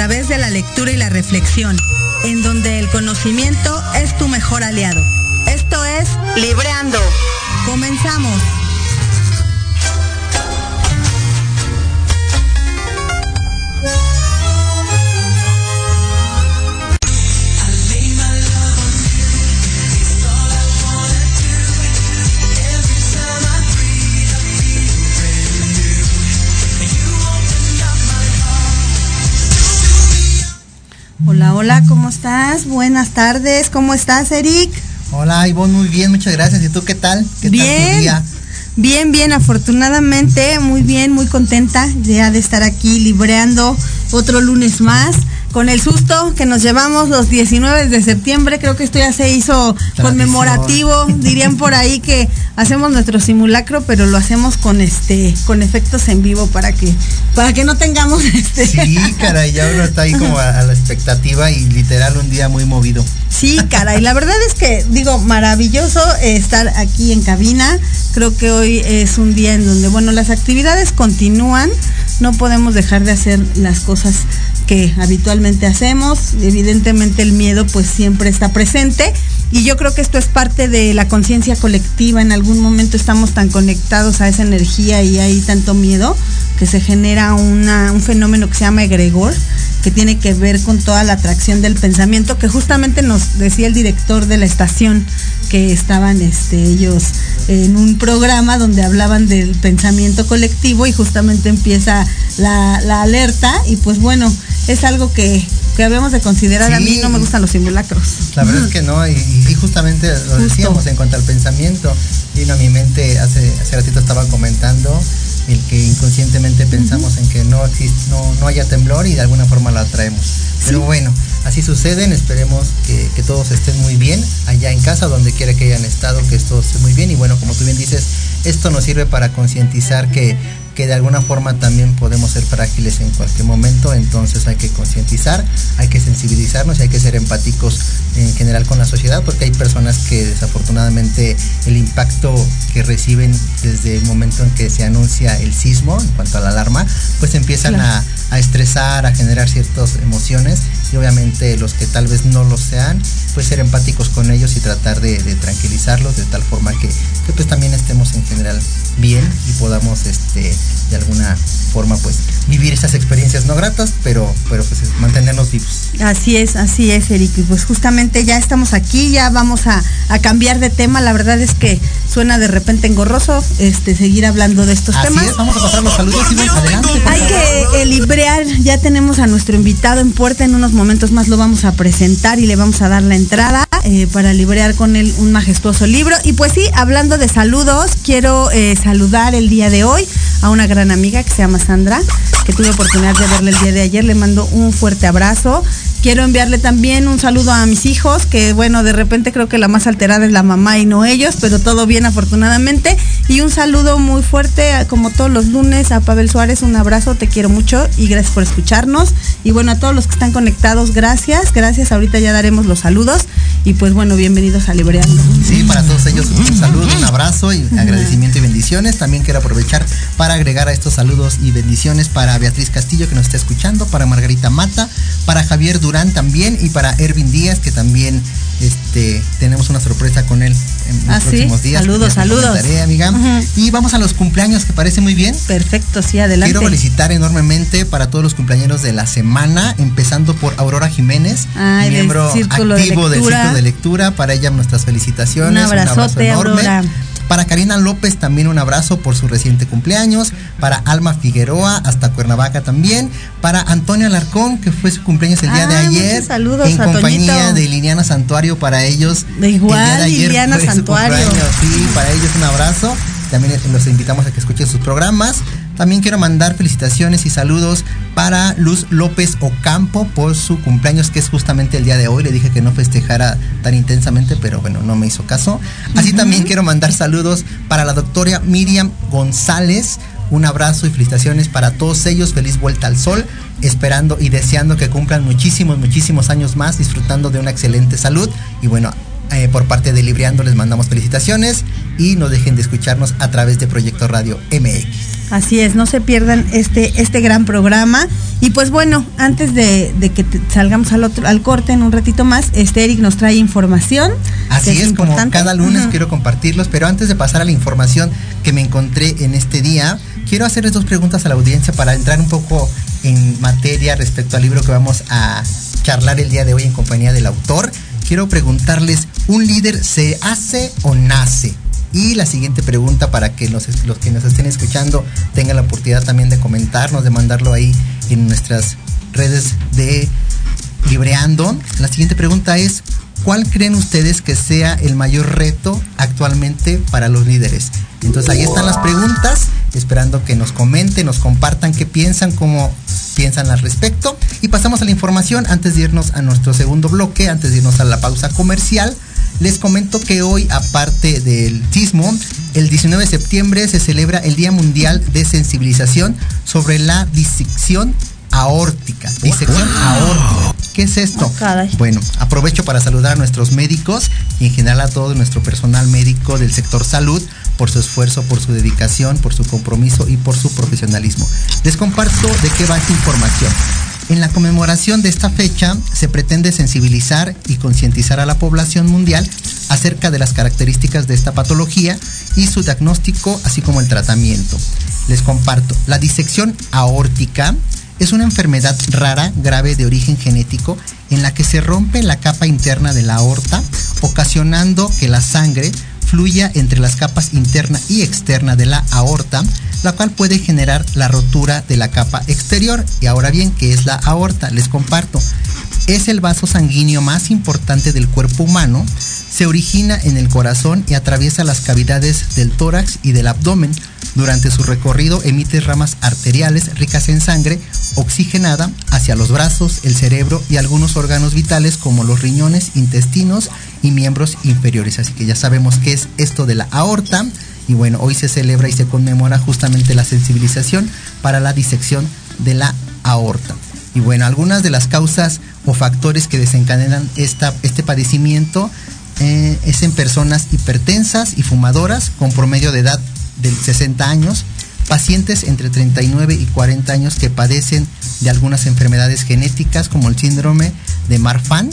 través de la lectura y la reflexión, en donde el conocimiento es tu mejor aliado. Esto es Libreando. Comenzamos. Estás? Buenas tardes, ¿cómo estás, Eric? Hola Ivonne, muy bien, muchas gracias. ¿Y tú qué tal? ¿Qué tal tu Bien, día? bien, bien, afortunadamente, muy bien, muy contenta ya de estar aquí libreando otro lunes más. Con el susto que nos llevamos los 19 de septiembre, creo que esto ya se hizo conmemorativo, dirían por ahí que hacemos nuestro simulacro, pero lo hacemos con este, con efectos en vivo para que, para que no tengamos este. Sí, caray, ya uno está ahí como a, a la expectativa y literal un día muy movido. Sí, caray, la verdad es que digo, maravilloso estar aquí en cabina. Creo que hoy es un día en donde, bueno, las actividades continúan, no podemos dejar de hacer las cosas que habitualmente hacemos. Evidentemente el miedo pues siempre está presente y yo creo que esto es parte de la conciencia colectiva. En algún momento estamos tan conectados a esa energía y hay tanto miedo que se genera una- un fenómeno que se llama egregor, que tiene que ver con toda la atracción del pensamiento, que justamente nos decía el director de la estación que estaban este, ellos en un programa donde hablaban del pensamiento colectivo y justamente empieza la, la alerta y pues bueno, es algo que, que habíamos de considerar. A mí no me gustan los simulacros. La verdad es que no, y, y justamente lo Justo. decíamos en cuanto al pensamiento. Vino a mi mente, hace, hace ratito estaba comentando, el que inconscientemente pensamos en que no existe, no, no haya temblor y de alguna forma la atraemos. Pero bueno, así suceden, esperemos que, que todos estén muy bien allá en casa, donde quiera que hayan estado, que esto esté muy bien. Y bueno, como tú bien dices, esto nos sirve para concientizar que, que de alguna forma también podemos ser frágiles en cualquier momento, entonces hay que concientizar, hay que sensibilizarnos y hay que ser empáticos en general con la sociedad, porque hay personas que desafortunadamente el impacto que reciben desde el momento en que se anuncia el sismo, en cuanto a la alarma, pues empiezan Claro. a, a estresar, a generar ciertas emociones y obviamente los que tal vez no lo sean, pues ser empáticos con ellos y tratar de, de tranquilizarlos de tal forma que, que, pues también estemos en general bien y podamos este de alguna forma pues vivir esas experiencias no gratas, pero, pero pues mantenernos vivos. Así es, así es, Eric. Y pues justamente ya estamos aquí, ya vamos a, a cambiar de tema. La verdad es que suena de repente engorroso este, seguir hablando de estos Así temas. es, vamos a pasar los saludos y bueno, adelante. Hay que eh, librear, ya tenemos a nuestro invitado en puerta, en unos momentos más lo vamos a presentar y le vamos a dar la entrada eh, para librear con él un majestuoso libro. Y pues sí, hablando de saludos, quiero eh, saludar el día de hoy a una gran amiga que se llama Sandra, que tuve oportunidad de verle el día de ayer, le mando un fuerte abrazo. Quiero enviarle también un saludo a mis hijos, que bueno, de repente creo que la más alterada es la mamá y no ellos, pero todo bien afortunadamente. Y un saludo muy fuerte, a- como todos los lunes, a Pavel Suárez, un abrazo, te quiero mucho y gracias por escucharnos. Y bueno, a todos los que están conectados, gracias, gracias. Ahorita ya daremos los saludos. Y pues bueno, bienvenidos a Libreando. Sí, para todos ellos un saludo, un abrazo y agradecimiento y bendiciones. También quiero aprovechar para agregar a estos saludos y bendiciones para Beatriz Castillo que nos está escuchando, para Margarita Mata, para Javier Durán también y para Ervin Díaz que también este, tenemos una sorpresa con él en los Ah, sí. próximos días. Saludos, saludos. amiga. Y vamos a los cumpleaños que parece muy bien. Perfecto, sí, adelante. Quiero felicitar enormemente para todos los cumpleaños de la semana, empezando por Aurora Jiménez, Ay, del miembro de activo del. Círculo de Lectura. Para ella nuestras felicitaciones. Un abrazote, Aurora. Para Karina López también un abrazo por su reciente cumpleaños. Para Alma Figueroa hasta Cuernavaca también. Para Antonio Alarcón, que fue su cumpleaños el día de Ah, ayer. saludos en compañía Toñito. de Liliana Santuario para ellos. De igual, el día de ayer Liliana Santuario. Sí, para ellos un abrazo. También los invitamos a que escuchen sus programas. También quiero mandar felicitaciones y saludos para Luz López Ocampo por su cumpleaños, que es justamente el día de hoy. Le dije que no festejara tan intensamente, pero bueno, no me hizo caso. Así también quiero mandar saludos para la doctora Miriam González. Un abrazo y felicitaciones para todos ellos. Feliz vuelta al sol. Esperando y deseando que cumplan muchísimos, muchísimos años más, disfrutando de una excelente salud. Y bueno, eh, por parte de Libreando les mandamos felicitaciones y no dejen de escucharnos a través de Proyecto Radio MX. Así es, no se pierdan este, este gran programa. Y pues bueno, antes de, de que salgamos al otro, al corte en un ratito más, este Eric nos trae información. Así es, como cada lunes quiero compartirlos, pero antes de pasar a la información que me encontré en este día, quiero hacerles dos preguntas a la audiencia para entrar un poco en materia respecto al libro que vamos a charlar el día de hoy en compañía del autor. Quiero preguntarles, ¿un líder se hace o nace? Y la siguiente pregunta para que los, los que nos estén escuchando tengan la oportunidad también de comentarnos, de mandarlo ahí en nuestras redes de Libreando. La siguiente pregunta es, ¿cuál creen ustedes que sea el mayor reto actualmente para los líderes? Entonces ahí están las preguntas, esperando que nos comenten, nos compartan qué piensan, cómo piensan al respecto. Y pasamos a la información antes de irnos a nuestro segundo bloque, antes de irnos a la pausa comercial. Les comento que hoy, aparte del sismo, el 19 de septiembre se celebra el Día Mundial de Sensibilización sobre la disección aórtica. Disección aórtica. ¿Qué es esto? Oh, caray. Bueno, aprovecho para saludar a nuestros médicos y en general a todo nuestro personal médico del sector salud por su esfuerzo, por su dedicación, por su compromiso y por su profesionalismo. Les comparto de qué va esta información. En la conmemoración de esta fecha se pretende sensibilizar y concientizar a la población mundial acerca de las características de esta patología y su diagnóstico, así como el tratamiento. Les comparto, la disección aórtica es una enfermedad rara, grave de origen genético, en la que se rompe la capa interna de la aorta, ocasionando que la sangre fluya entre las capas interna y externa de la aorta, la cual puede generar la rotura de la capa exterior. Y ahora bien, ¿qué es la aorta? Les comparto. Es el vaso sanguíneo más importante del cuerpo humano. Se origina en el corazón y atraviesa las cavidades del tórax y del abdomen. Durante su recorrido emite ramas arteriales ricas en sangre oxigenada hacia los brazos, el cerebro y algunos órganos vitales como los riñones, intestinos y miembros inferiores. Así que ya sabemos qué es esto de la aorta. Y bueno, hoy se celebra y se conmemora justamente la sensibilización para la disección de la aorta. Y bueno, algunas de las causas o factores que desencadenan esta, este padecimiento eh, es en personas hipertensas y fumadoras con promedio de edad de 60 años, pacientes entre 39 y 40 años que padecen de algunas enfermedades genéticas como el síndrome de Marfan,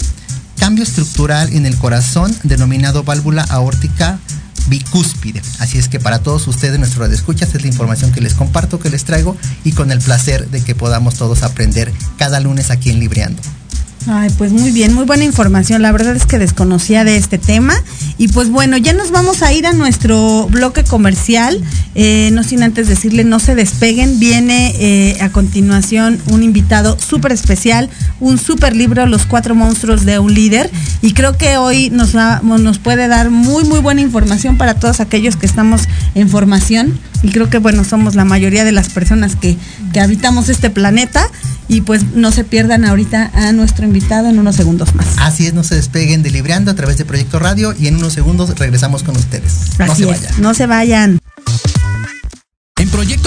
cambio estructural en el corazón denominado válvula aórtica bicúspide. Así es que para todos ustedes, nuestro radio escuchas, es la información que les comparto, que les traigo y con el placer de que podamos todos aprender cada lunes aquí en Libreando. Ay, pues muy bien, muy buena información. La verdad es que desconocía de este tema. Y pues bueno, ya nos vamos a ir a nuestro bloque comercial. Eh, no sin antes decirle, no se despeguen. Viene eh, a continuación un invitado súper especial, un súper libro, Los cuatro monstruos de un líder. Y creo que hoy nos, nos puede dar muy, muy buena información para todos aquellos que estamos en formación y creo que bueno, somos la mayoría de las personas que, que habitamos este planeta y pues no se pierdan ahorita a nuestro invitado en unos segundos más. Así es, no se despeguen de Libreando a través de Proyecto Radio y en unos segundos regresamos con ustedes. No se vayan. No se vayan. En Proyecto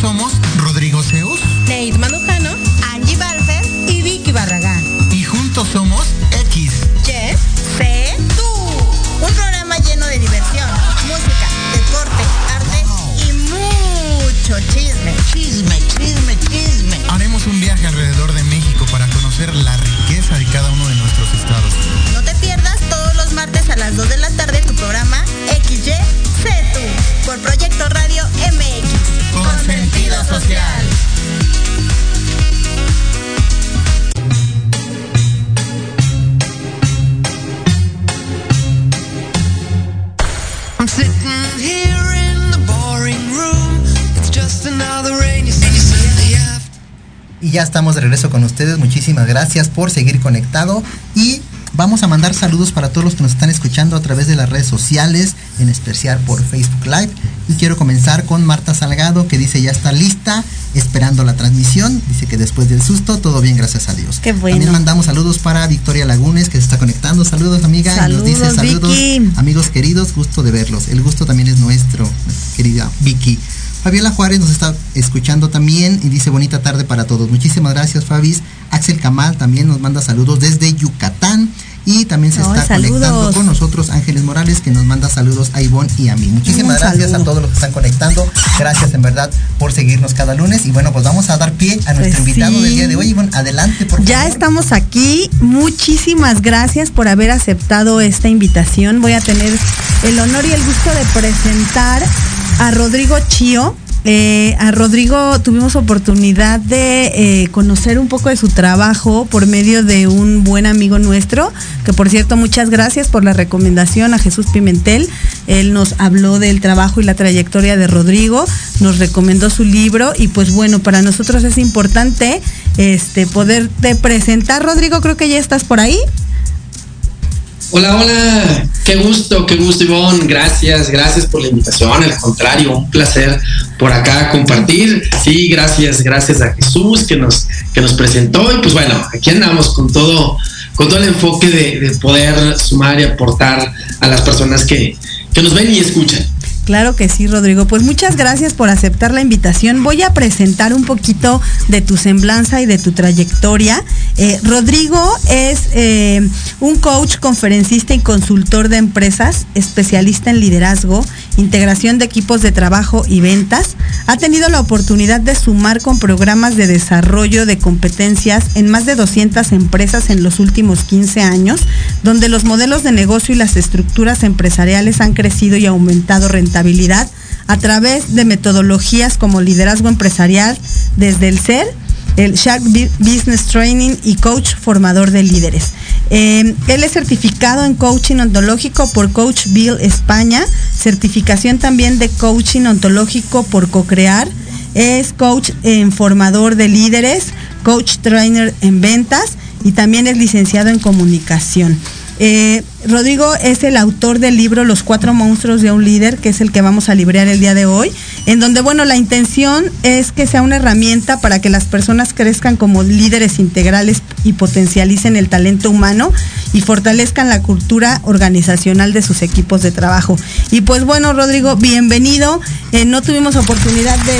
Somos Rodrigo Zeus. Nate Manujano, de regreso con ustedes. Muchísimas gracias por seguir conectado. Y vamos a mandar saludos para todos los que nos están escuchando a través de las redes sociales, en especial por Facebook Live. Y quiero comenzar con Marta Salgado, que dice ya está lista, esperando la transmisión. Dice que después del susto, todo bien, gracias a Dios. Qué bueno. También mandamos saludos para Victoria Lagunes, que se está conectando. Saludos, amiga. y nos dice Saludos, saludos, Vicky. amigos queridos, gusto de verlos. El gusto también es nuestro, querida Vicky. Fabiola Juárez nos está escuchando también y dice bonita tarde para todos. Muchísimas gracias, Fabis. Axel Kamal también nos manda saludos desde Yucatán. Y también se está saludos. conectando con nosotros Ángeles Morales, que nos manda saludos a Ivonne y a mí. Muchísimas Un gracias saludo. a todos los que están conectando. Gracias en verdad por seguirnos cada lunes. Y bueno, pues vamos a dar pie a nuestro Pues invitado sí. del día de hoy. Ivonne, adelante, por Ya favor. estamos aquí. Muchísimas gracias por haber aceptado esta invitación. Voy a tener el honor y el gusto de presentar a Rodrigo Chío. Eh, a Rodrigo tuvimos oportunidad de eh, conocer un poco de su trabajo por medio de un buen amigo nuestro, que por cierto muchas gracias por la recomendación a Jesús Pimentel. Él nos habló del trabajo y la trayectoria de Rodrigo, nos recomendó su libro y pues bueno, para nosotros es importante este poderte presentar. Rodrigo, creo que ya estás por ahí. Hola, hola, qué gusto, qué gusto Ivonne, gracias, gracias por la invitación, al contrario, un placer por acá compartir, sí, gracias, gracias a Jesús que nos, que nos presentó. Y pues bueno, aquí andamos con todo, con todo el enfoque de, de poder sumar y aportar a las personas que, que nos ven y escuchan. Claro que sí, Rodrigo. Pues muchas gracias por aceptar la invitación. Voy a presentar un poquito de tu semblanza y de tu trayectoria. Eh, Rodrigo es eh, un coach, conferencista y consultor de empresas, especialista en liderazgo, integración de equipos de trabajo y ventas. Ha tenido la oportunidad de sumar con programas de desarrollo de competencias en más de 200 empresas en los últimos 15 años, donde los modelos de negocio y las estructuras empresariales han crecido y aumentado rentabilidad a través de metodologías como liderazgo empresarial desde el ser el Shark Business Training y coach formador de líderes. Eh, él es certificado en coaching ontológico por Coach Bill España, certificación también de coaching ontológico por Cocrear. Es coach en formador de líderes, coach trainer en ventas y también es licenciado en comunicación. Eh, Rodrigo es el autor del libro Los cuatro monstruos de un líder, que es el que vamos a librear el día de hoy, en donde, bueno, la intención es que sea una herramienta para que las personas crezcan como líderes integrales y potencialicen el talento humano y fortalezcan la cultura organizacional de sus equipos de trabajo. Y pues bueno, Rodrigo, bienvenido. Eh, no tuvimos oportunidad de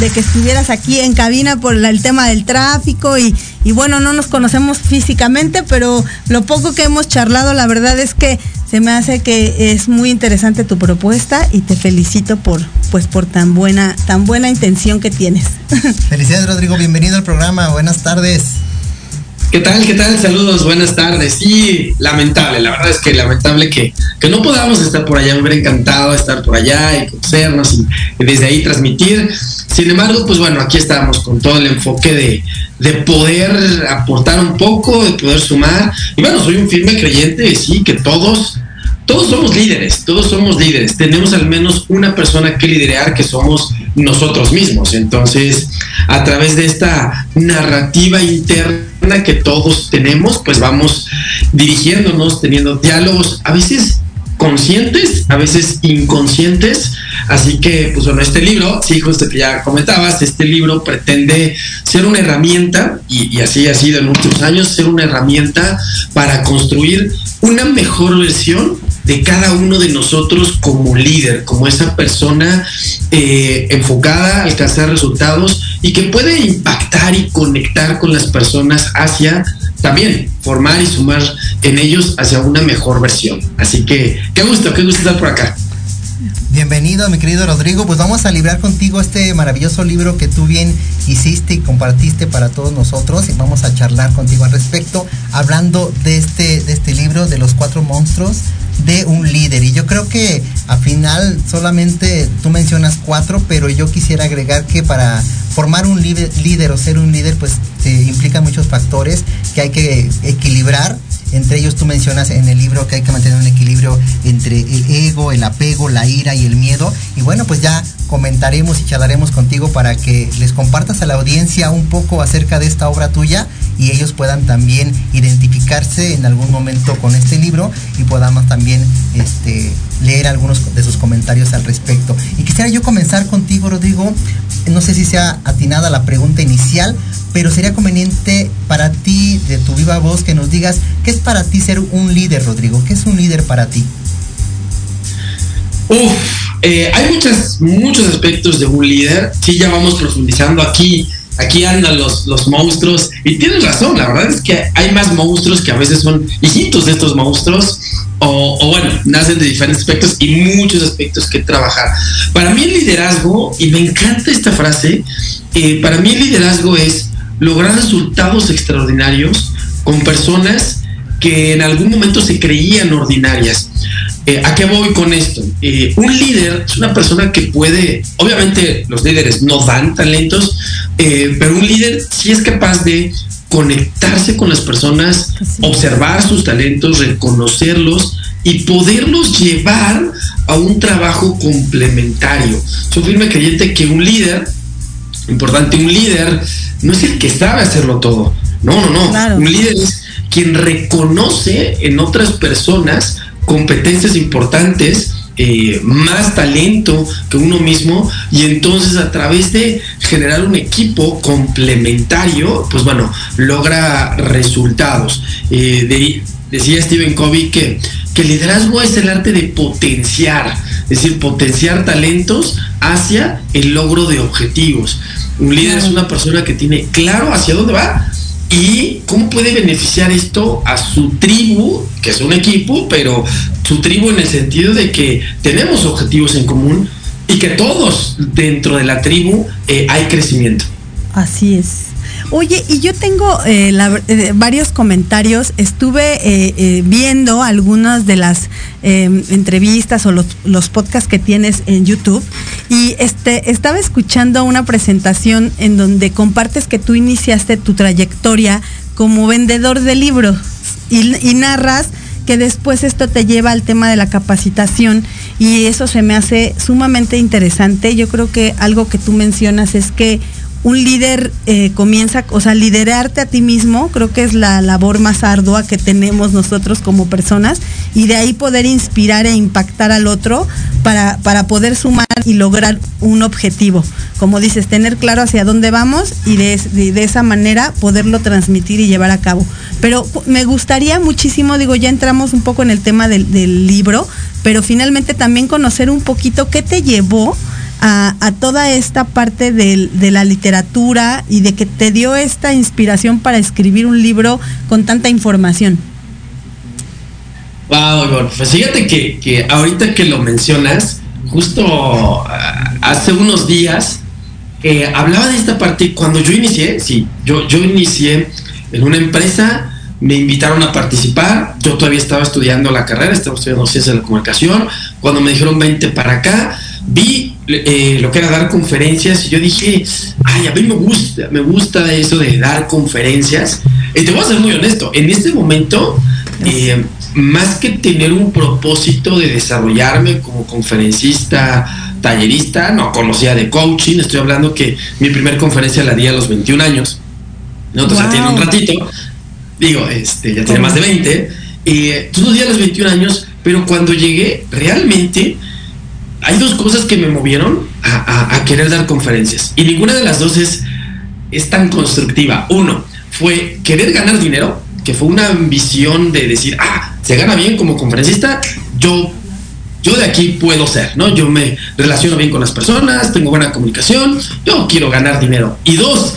de que estuvieras aquí en cabina por el tema del tráfico y, bueno, no nos conocemos físicamente, pero lo poco que hemos charlado, la verdad es que se me hace que es muy interesante tu propuesta y te felicito por pues por tan buena tan buena intención que tienes. Felicidades Rodrigo, bienvenido al programa, buenas tardes. ¿Qué tal? ¿Qué tal? Saludos, buenas tardes. Sí, lamentable, la verdad es que lamentable que, que no podamos estar por allá. Me hubiera encantado estar por allá y conocernos y, desde ahí transmitir. Sin embargo, pues bueno, aquí estamos con todo el enfoque de, de poder aportar un poco, de poder sumar. Y bueno, soy un firme creyente de sí, que todos todos somos líderes, todos somos líderes. Tenemos al menos una persona que liderar que somos nosotros mismos. Entonces, a través de esta narrativa interna que todos tenemos, pues vamos dirigiéndonos, teniendo diálogos, a veces conscientes, a veces inconscientes. Así que, pues bueno, este libro, sí, justo que ya comentabas, este libro pretende ser una herramienta, y, y, así ha sido en últimos años, ser una herramienta para construir una mejor versión de cada uno de nosotros como líder, como esa persona eh, enfocada a alcanzar resultados y que puede impactar y conectar con las personas hacia también formar y sumar en ellos hacia una mejor versión. Así que qué gusto, qué gusto estar por acá. Bienvenido, mi querido Rodrigo. Pues vamos a librar contigo este maravilloso libro que tú bien hiciste y compartiste para todos nosotros. Y vamos a charlar contigo al respecto, hablando de este, de este libro, de los cuatro monstruos de un líder. Y yo creo que al final solamente tú mencionas cuatro, pero yo quisiera agregar que para formar un líder, líder o ser un líder, pues te implica muchos factores que hay que equilibrar entre ellos tú mencionas en el libro que hay que mantener un equilibrio entre el ego, el apego, la ira y el miedo. Y bueno, pues ya comentaremos y charlaremos contigo para que les compartas a la audiencia un poco acerca de esta obra tuya y ellos puedan también identificarse en algún momento con este libro y podamos también este, leer algunos de sus comentarios al respecto. Y quisiera yo comenzar contigo, Rodrigo. No sé si sea atinada la pregunta inicial, pero sería conveniente para ti, de tu viva voz, que nos digas qué es para ti ser un líder, Rodrigo. ¿Qué es un líder para ti? Uf, eh, hay muchas, muchos aspectos de un líder. Sí, ya vamos profundizando aquí. Aquí andan los, los monstruos. Y tienes razón, la verdad es que hay más monstruos que a veces son hijitos de estos monstruos. O, o, bueno, nacen de diferentes aspectos y muchos aspectos que trabajar. Para mí el liderazgo, y me encanta esta frase, eh, para mí el liderazgo es lograr resultados extraordinarios con personas que en algún momento se creían ordinarias. Eh, ¿A qué voy con esto? Eh, un líder es una persona que puede, obviamente los líderes no dan talentos, eh, pero un líder sí es capaz de conectarse con las personas, observar sus talentos, reconocerlos y poderlos llevar a un trabajo complementario. Soy firme creyente que un líder, importante, un líder no es el que sabe hacerlo todo. No, no, no. Claro. Un líder es quien reconoce en otras personas competencias importantes, eh, más talento que uno mismo y entonces a través de generar un equipo complementario, pues bueno, logra resultados. Eh, de, decía Stephen Covey que, que el liderazgo es el arte de potenciar, es decir, potenciar talentos hacia el logro de objetivos. Un líder es una persona que tiene claro hacia dónde va y cómo puede beneficiar esto a su tribu, que es un equipo, pero su tribu en el sentido de que tenemos objetivos en común y que todos dentro de la tribu eh, hay crecimiento. Así es. Oye, y yo tengo eh, la- eh, varios comentarios. Estuve eh, eh, viendo algunas de las eh, entrevistas o los, podcasts que tienes en YouTube y este estaba escuchando una presentación en donde compartes que tú iniciaste tu trayectoria como vendedor de libros y narras que después esto te lleva al tema de la capacitación y eso se me hace sumamente interesante. Yo creo que algo que tú mencionas es que un líder eh, comienza, o sea, liderarte a ti mismo, creo que es la labor más ardua que tenemos nosotros como personas y de ahí poder inspirar e impactar al otro para, para poder sumar y lograr un objetivo. Como dices, tener claro hacia dónde vamos y de, de- esa manera poderlo transmitir y llevar a cabo. Pero me gustaría muchísimo, digo, ya entramos un poco en el tema del, del libro, pero finalmente también conocer un poquito qué te llevó a, a toda esta parte del- de la literatura y de que te dio esta inspiración para escribir un libro con tanta información. Wow, pues fíjate que, que ahorita que lo mencionas, justo ah, hace unos días, eh, hablaba de esta parte, cuando yo inicié, sí, yo, yo inicié en una empresa, me invitaron a participar, yo todavía estaba estudiando la carrera, estaba estudiando ciencias de la comunicación, cuando me dijeron 20 para acá, vi eh, lo que era dar conferencias y yo dije, ay, a mí me gusta, me gusta eso de dar conferencias. Y te voy a ser muy honesto, en este momento, eh, más que tener un propósito de desarrollarme como conferencista, tallerista, no conocía de coaching, estoy hablando que mi primer conferencia la di a los 21 años, ¿no? Entonces ya tiene un ratito, digo, este, ya tiene más de 20, eh, todos los días a los 21 años, pero cuando llegué, realmente hay dos cosas que me movieron a, querer dar conferencias y ninguna de las dos es, es tan constructiva. Uno, fue querer ganar dinero, que fue una ambición de decir, ah, se gana bien como conferencista, yo, yo de aquí puedo ser, ¿no? Yo me relaciono bien con las personas, tengo buena comunicación, yo quiero ganar dinero. Y dos,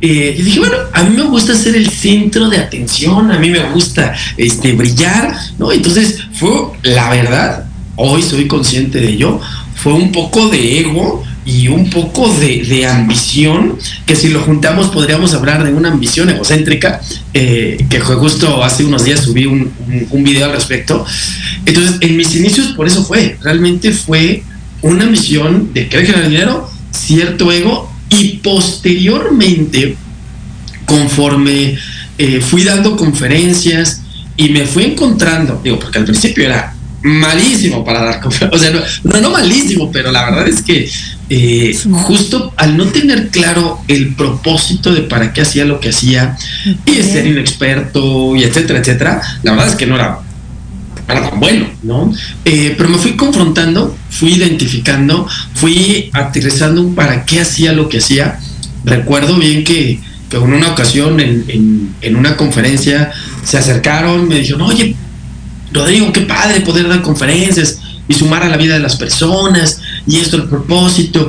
eh, dije, bueno, a mí me gusta ser el centro de atención, a mí me gusta este, brillar, ¿no? Entonces fue, la verdad, hoy soy consciente de ello, fue un poco de ego y un poco de, ambición, que si lo juntamos podríamos hablar de una ambición egocéntrica, eh, que justo hace unos días subí un video al respecto. Entonces, en mis inicios por eso fue, realmente fue una misión de querer generar dinero, cierto ego, y posteriormente, conforme eh, fui dando conferencias y me fui encontrando, digo, porque al principio era malísimo para dar conferencias, o sea, no, no, no malísimo, pero la verdad es que eh, justo al no tener claro el propósito de para qué hacía lo que hacía y ser inexperto y etcétera, etcétera, la verdad es que no era era tan bueno, ¿no? Eh, pero me fui confrontando, fui identificando, fui aterrizando un para qué hacía lo que hacía. Recuerdo bien que, que en una ocasión en, en, en una conferencia se acercaron, me dijeron, oye, Rodrigo, qué padre poder dar conferencias y sumar a la vida de las personas y esto el propósito.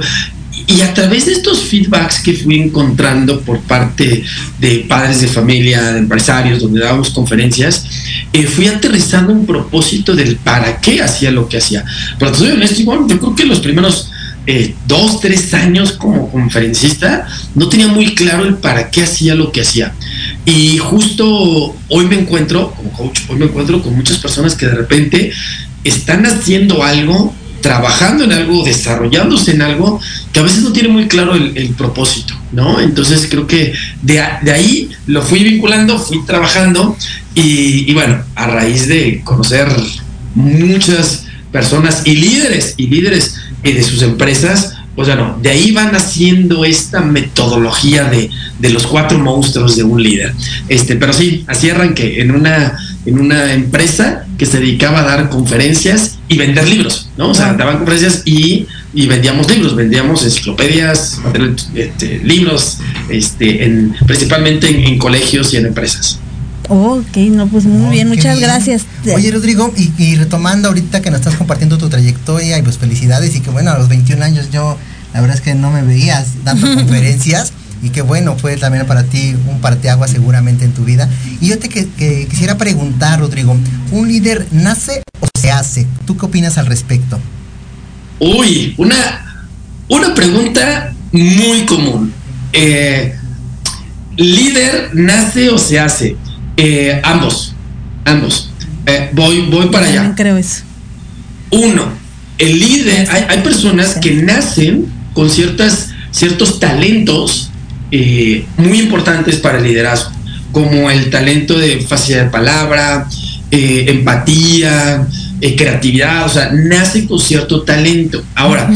Y a través de estos feedbacks que fui encontrando por parte de padres de familia, de empresarios, donde dábamos conferencias, eh, fui aterrizando un propósito del para qué hacía lo que hacía. Pero soy honesto, igual, yo creo que los primeros eh, dos, tres años como conferencista no tenía muy claro el para qué hacía lo que hacía. Y justo hoy me encuentro, como coach, hoy me encuentro con muchas personas que de repente están haciendo algo trabajando en algo, desarrollándose en algo que a veces no tiene muy claro el, propósito, ¿no? Entonces creo que de, de, ahí lo fui vinculando, fui trabajando y, y, bueno, a raíz de conocer muchas personas y líderes y líderes eh, de sus empresas, pues bueno, de ahí van haciendo esta metodología de, de, los cuatro monstruos de un líder. Este, pero sí, así arranqué en una, en una empresa que se dedicaba a dar conferencias y vender libros, ¿no? O sea, daban conferencias y, y vendíamos libros, vendíamos enciclopedias, este, libros, este, en, principalmente en, en, colegios y en empresas. Ok, no, pues muy oh, bien, muchas bien. gracias. Oye, Rodrigo, y, y, retomando ahorita que nos estás compartiendo tu trayectoria y pues felicidades y que bueno, a los 21 años yo la verdad es que no me veías dando conferencias y que bueno, fue también para ti un parteaguas seguramente en tu vida. Y yo te que, que quisiera preguntar, Rodrigo, ¿un líder nace o se hace? ¿Tú qué opinas al respecto? Uy, una, una pregunta muy común. Eh, líder nace o se hace. Eh, ambos, ambos. Eh, voy, voy para allá. creo eso. Uno, el líder, hay, hay personas que nacen con ciertas, ciertos talentos eh, muy importantes para el liderazgo, como el talento de facilidad de palabra, eh, empatía, creatividad, o sea, nace con cierto talento. Ahora,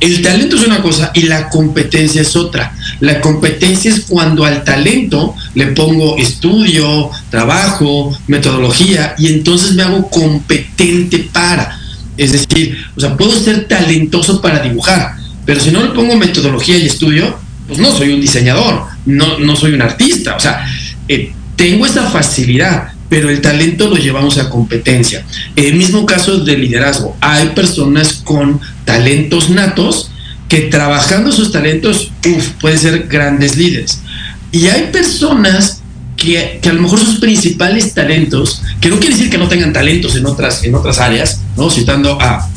el talento es una cosa y la competencia es otra. La competencia es cuando al talento le pongo estudio, trabajo, metodología y entonces me hago competente para. Es decir, o sea, puedo ser talentoso para dibujar, pero si no le pongo metodología y estudio, pues no soy un diseñador, no, no soy un artista. O sea, eh, tengo esa facilidad, pero el talento lo llevamos a competencia. El mismo caso de liderazgo. Hay personas con talentos natos que trabajando sus talentos, uf, pueden ser grandes líderes. Y hay personas que, que, a lo mejor sus principales talentos, que no quiere decir que no tengan talentos en otras, en otras áreas, ¿no? Citando a,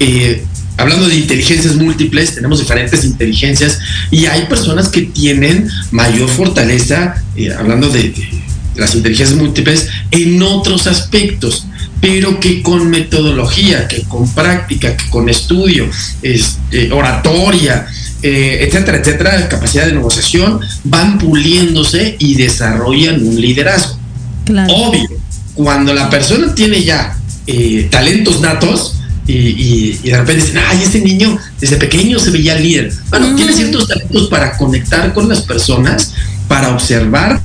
eh, hablando de inteligencias múltiples, tenemos diferentes inteligencias y hay personas que tienen mayor fortaleza, eh, hablando de, de, las inteligencias múltiples, en otros aspectos, pero que con metodología, que con práctica, que con estudio, este, oratoria, eh, etcétera, etcétera, capacidad de negociación, van puliéndose y desarrollan un liderazgo. Claro. Obvio, cuando la persona tiene ya eh, talentos natos, y, y, y, de repente dicen, ay, ese niño desde pequeño se veía líder. Bueno, mm. tiene ciertos talentos para conectar con las personas, para observar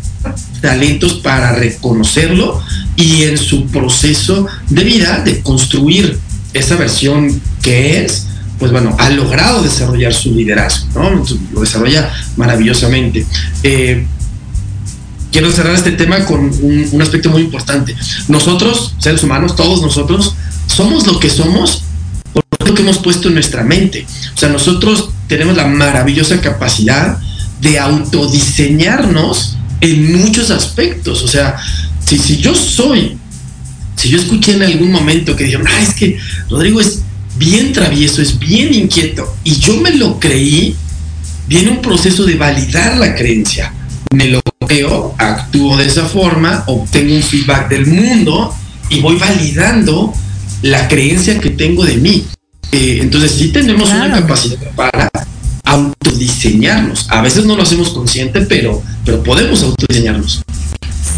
talentos, para reconocerlo y en su proceso de vida, de construir esa versión que es, pues bueno, ha logrado desarrollar su liderazgo, ¿no? Lo desarrolla maravillosamente. Eh, quiero cerrar este tema con un, un aspecto muy importante. Nosotros, seres humanos, todos nosotros, somos lo que somos por lo que hemos puesto en nuestra mente. O sea, nosotros tenemos la maravillosa capacidad de autodiseñarnos en muchos aspectos. O sea, si, si yo soy, si yo escuché en algún momento que dijeron, ah, es que Rodrigo es bien travieso, es bien inquieto, y yo me lo creí, viene un proceso de validar la creencia. Me lo creo, actúo de esa forma, obtengo un feedback del mundo y voy validando la creencia que tengo de mí. Eh, entonces sí tenemos claro. una capacidad para autodiseñarnos. A veces no lo hacemos consciente, pero, pero podemos autodiseñarnos.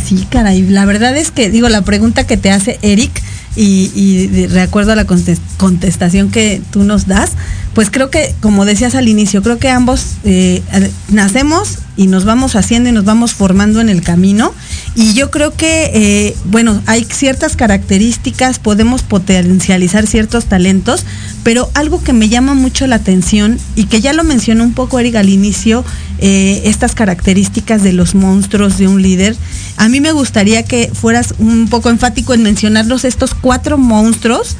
Sí, caray. La verdad es que, digo, la pregunta que te hace Eric, y, y de, acuerdo a la contestación que tú nos das, pues creo que, como decías al inicio, creo que ambos eh, nacemos y nos vamos haciendo y nos vamos formando en el camino. Y yo creo que, eh, bueno, hay ciertas características, podemos potencializar ciertos talentos, pero algo que me llama mucho la atención y que ya lo mencionó un poco Eric al inicio, eh, estas características de los monstruos de un líder, a mí me gustaría que fueras un poco enfático en mencionarlos estos cuatro monstruos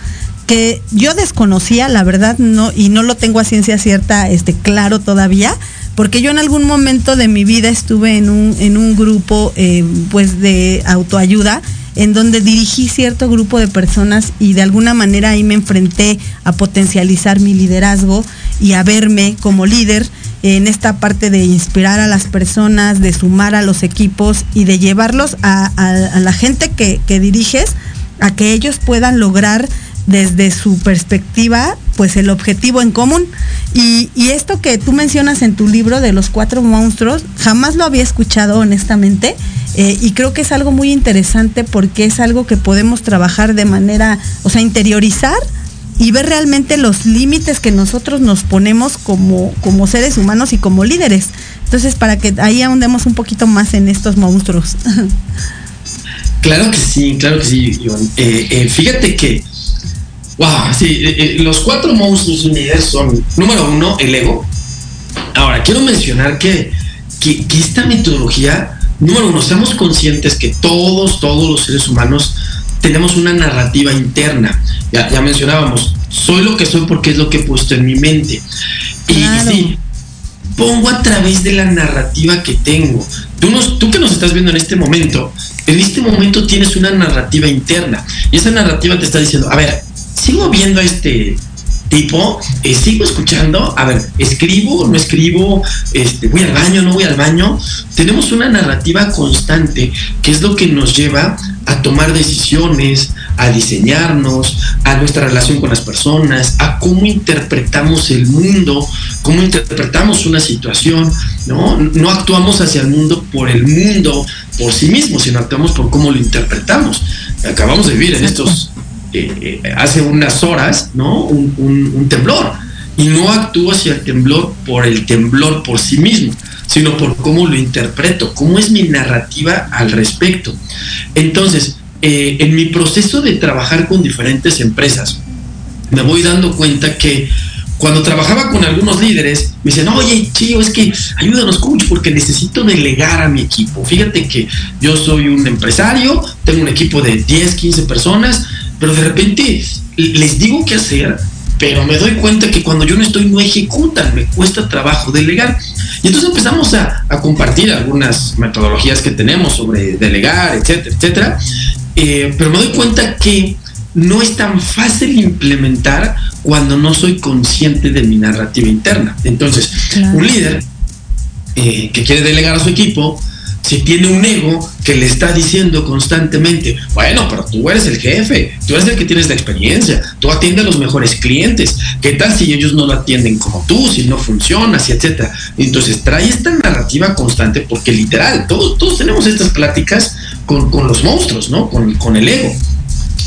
que yo desconocía, la verdad, no, y no lo tengo a ciencia cierta, este, claro todavía, porque yo en algún momento de mi vida estuve en un, en un grupo eh, pues de autoayuda en donde dirigí cierto grupo de personas y de alguna manera ahí me enfrenté a potencializar mi liderazgo y a verme como líder en esta parte de inspirar a las personas, de sumar a los equipos y de llevarlos a, la gente que diriges a que ellos puedan lograr desde su perspectiva, pues el objetivo en común. Y, esto que tú mencionas en tu libro de los cuatro monstruos, jamás lo había escuchado honestamente. Eh, y creo que es algo muy interesante porque es algo que podemos trabajar de manera, o sea, interiorizar y ver realmente los límites que nosotros nos ponemos como, como seres humanos y como líderes. Entonces, para que ahí ahondemos un poquito más en estos monstruos. Claro que sí, claro que sí, Iván. Eh, eh, fíjate que Wow, sí, eh, los cuatro monstruos unidos son, número uno, el ego. Ahora, quiero mencionar que, que, que, esta metodología, número uno, seamos conscientes que todos, todos los seres humanos tenemos una narrativa interna. Ya, ya mencionábamos, soy lo que soy porque es lo que he puesto en mi mente. Y, claro. sí, pongo a través de la narrativa que tengo. Tú, nos, tú que nos estás viendo en este momento, en este momento tienes una narrativa interna. Y esa narrativa te está diciendo, a ver, sigo viendo a este tipo, eh, sigo escuchando, a ver, escribo, no escribo, este, voy al baño, no voy al baño. Tenemos una narrativa constante que es lo que nos lleva a tomar decisiones, a diseñarnos, a nuestra relación con las personas, a cómo interpretamos el mundo, cómo interpretamos una situación, ¿no? No actuamos hacia el mundo por el mundo, por sí mismo, sino actuamos por cómo lo interpretamos. Acabamos de vivir en estos eh, eh, hace unas horas, ¿no? Un, temblor. Y no actúo hacia el temblor por el temblor por sí mismo, sino por cómo lo interpreto, cómo es mi narrativa al respecto. Entonces, eh, en mi proceso de trabajar con diferentes empresas, me voy dando cuenta que cuando trabajaba con algunos líderes, me dicen, oye, chido, es que ayúdanos, coach, porque necesito delegar a mi equipo. Fíjate que yo soy un empresario, tengo un equipo de 10, 15 personas, pero de repente les digo qué hacer, pero me doy cuenta que cuando yo no estoy no ejecutan, me cuesta trabajo delegar. Y entonces empezamos a, compartir algunas metodologías que tenemos sobre delegar, etcétera, etcétera. Eh, pero me doy cuenta que no es tan fácil implementar cuando no soy consciente de mi narrativa interna. Entonces, un líder eh, que quiere delegar a su equipo, si tiene un ego que le está diciendo constantemente, bueno, pero tú eres el jefe, tú eres el que tienes la experiencia, tú atiendes a los mejores clientes, ¿qué tal si ellos no lo atienden como tú, si no funciona, etcétera? Entonces trae esta narrativa constante porque literal, todos, todos tenemos estas pláticas con, los monstruos, ¿no? Con, con el ego.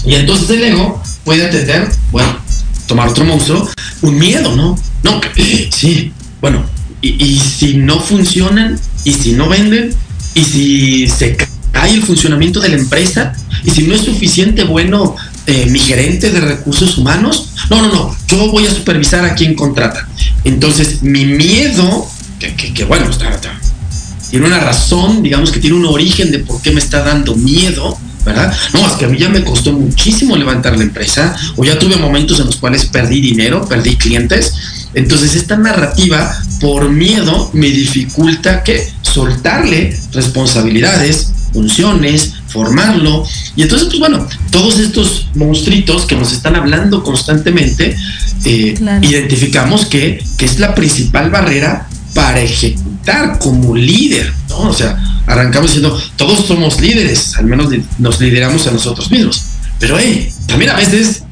Y entonces el ego puede atender, bueno, tomar otro monstruo, un miedo, ¿no? No, sí, bueno, y, y si no funcionan, y si no venden, y si se cae el funcionamiento de la empresa y si no es suficiente bueno eh, mi gerente de recursos humanos, no, no, no, yo voy a supervisar a quien contrata. Entonces, mi miedo, que, bueno, está, tiene una razón, digamos que tiene un origen de por qué me está dando miedo, ¿verdad? No, es que a mí ya me costó muchísimo levantar la empresa, o ya tuve momentos en los cuales perdí dinero, perdí clientes. Entonces, esta narrativa, por miedo, me dificulta que soltarle responsabilidades, funciones, formarlo. Y entonces, pues bueno, todos estos monstruitos que nos están hablando constantemente, eh, identificamos que, que, es la principal barrera para ejecutar como líder, ¿no? O sea, arrancamos diciendo, todos somos líderes, al menos nos lideramos a nosotros mismos. Pero, hey, también a veces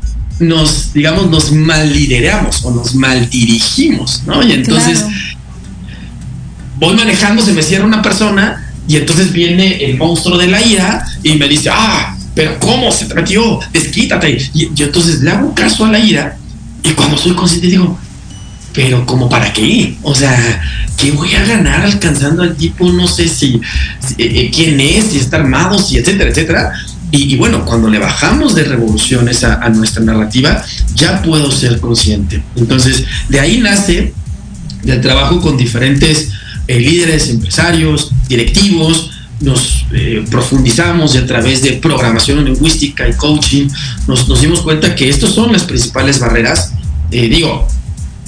nos, digamos, nos mal lideramos o nos mal dirigimos, ¿no? Y entonces voy manejando, se me cierra una persona y entonces viene el monstruo de la ira y me dice, ah, pero ¿cómo se te metió? Desquítate. Y yo entonces le hago caso a la ira y cuando soy consciente digo, pero como para qué? O sea, ¿qué voy a ganar alcanzando al tipo? No sé si, eh, eh, quién es, si está armado, si etcétera, etcétera. Y, bueno, cuando le bajamos de revoluciones a, a, nuestra narrativa, ya puedo ser consciente. Entonces, de ahí nace el trabajo con diferentes eh, líderes, empresarios, directivos, nos eh, profundizamos y a través de programación lingüística y coaching nos, dimos cuenta que estas son las principales barreras, eh, digo,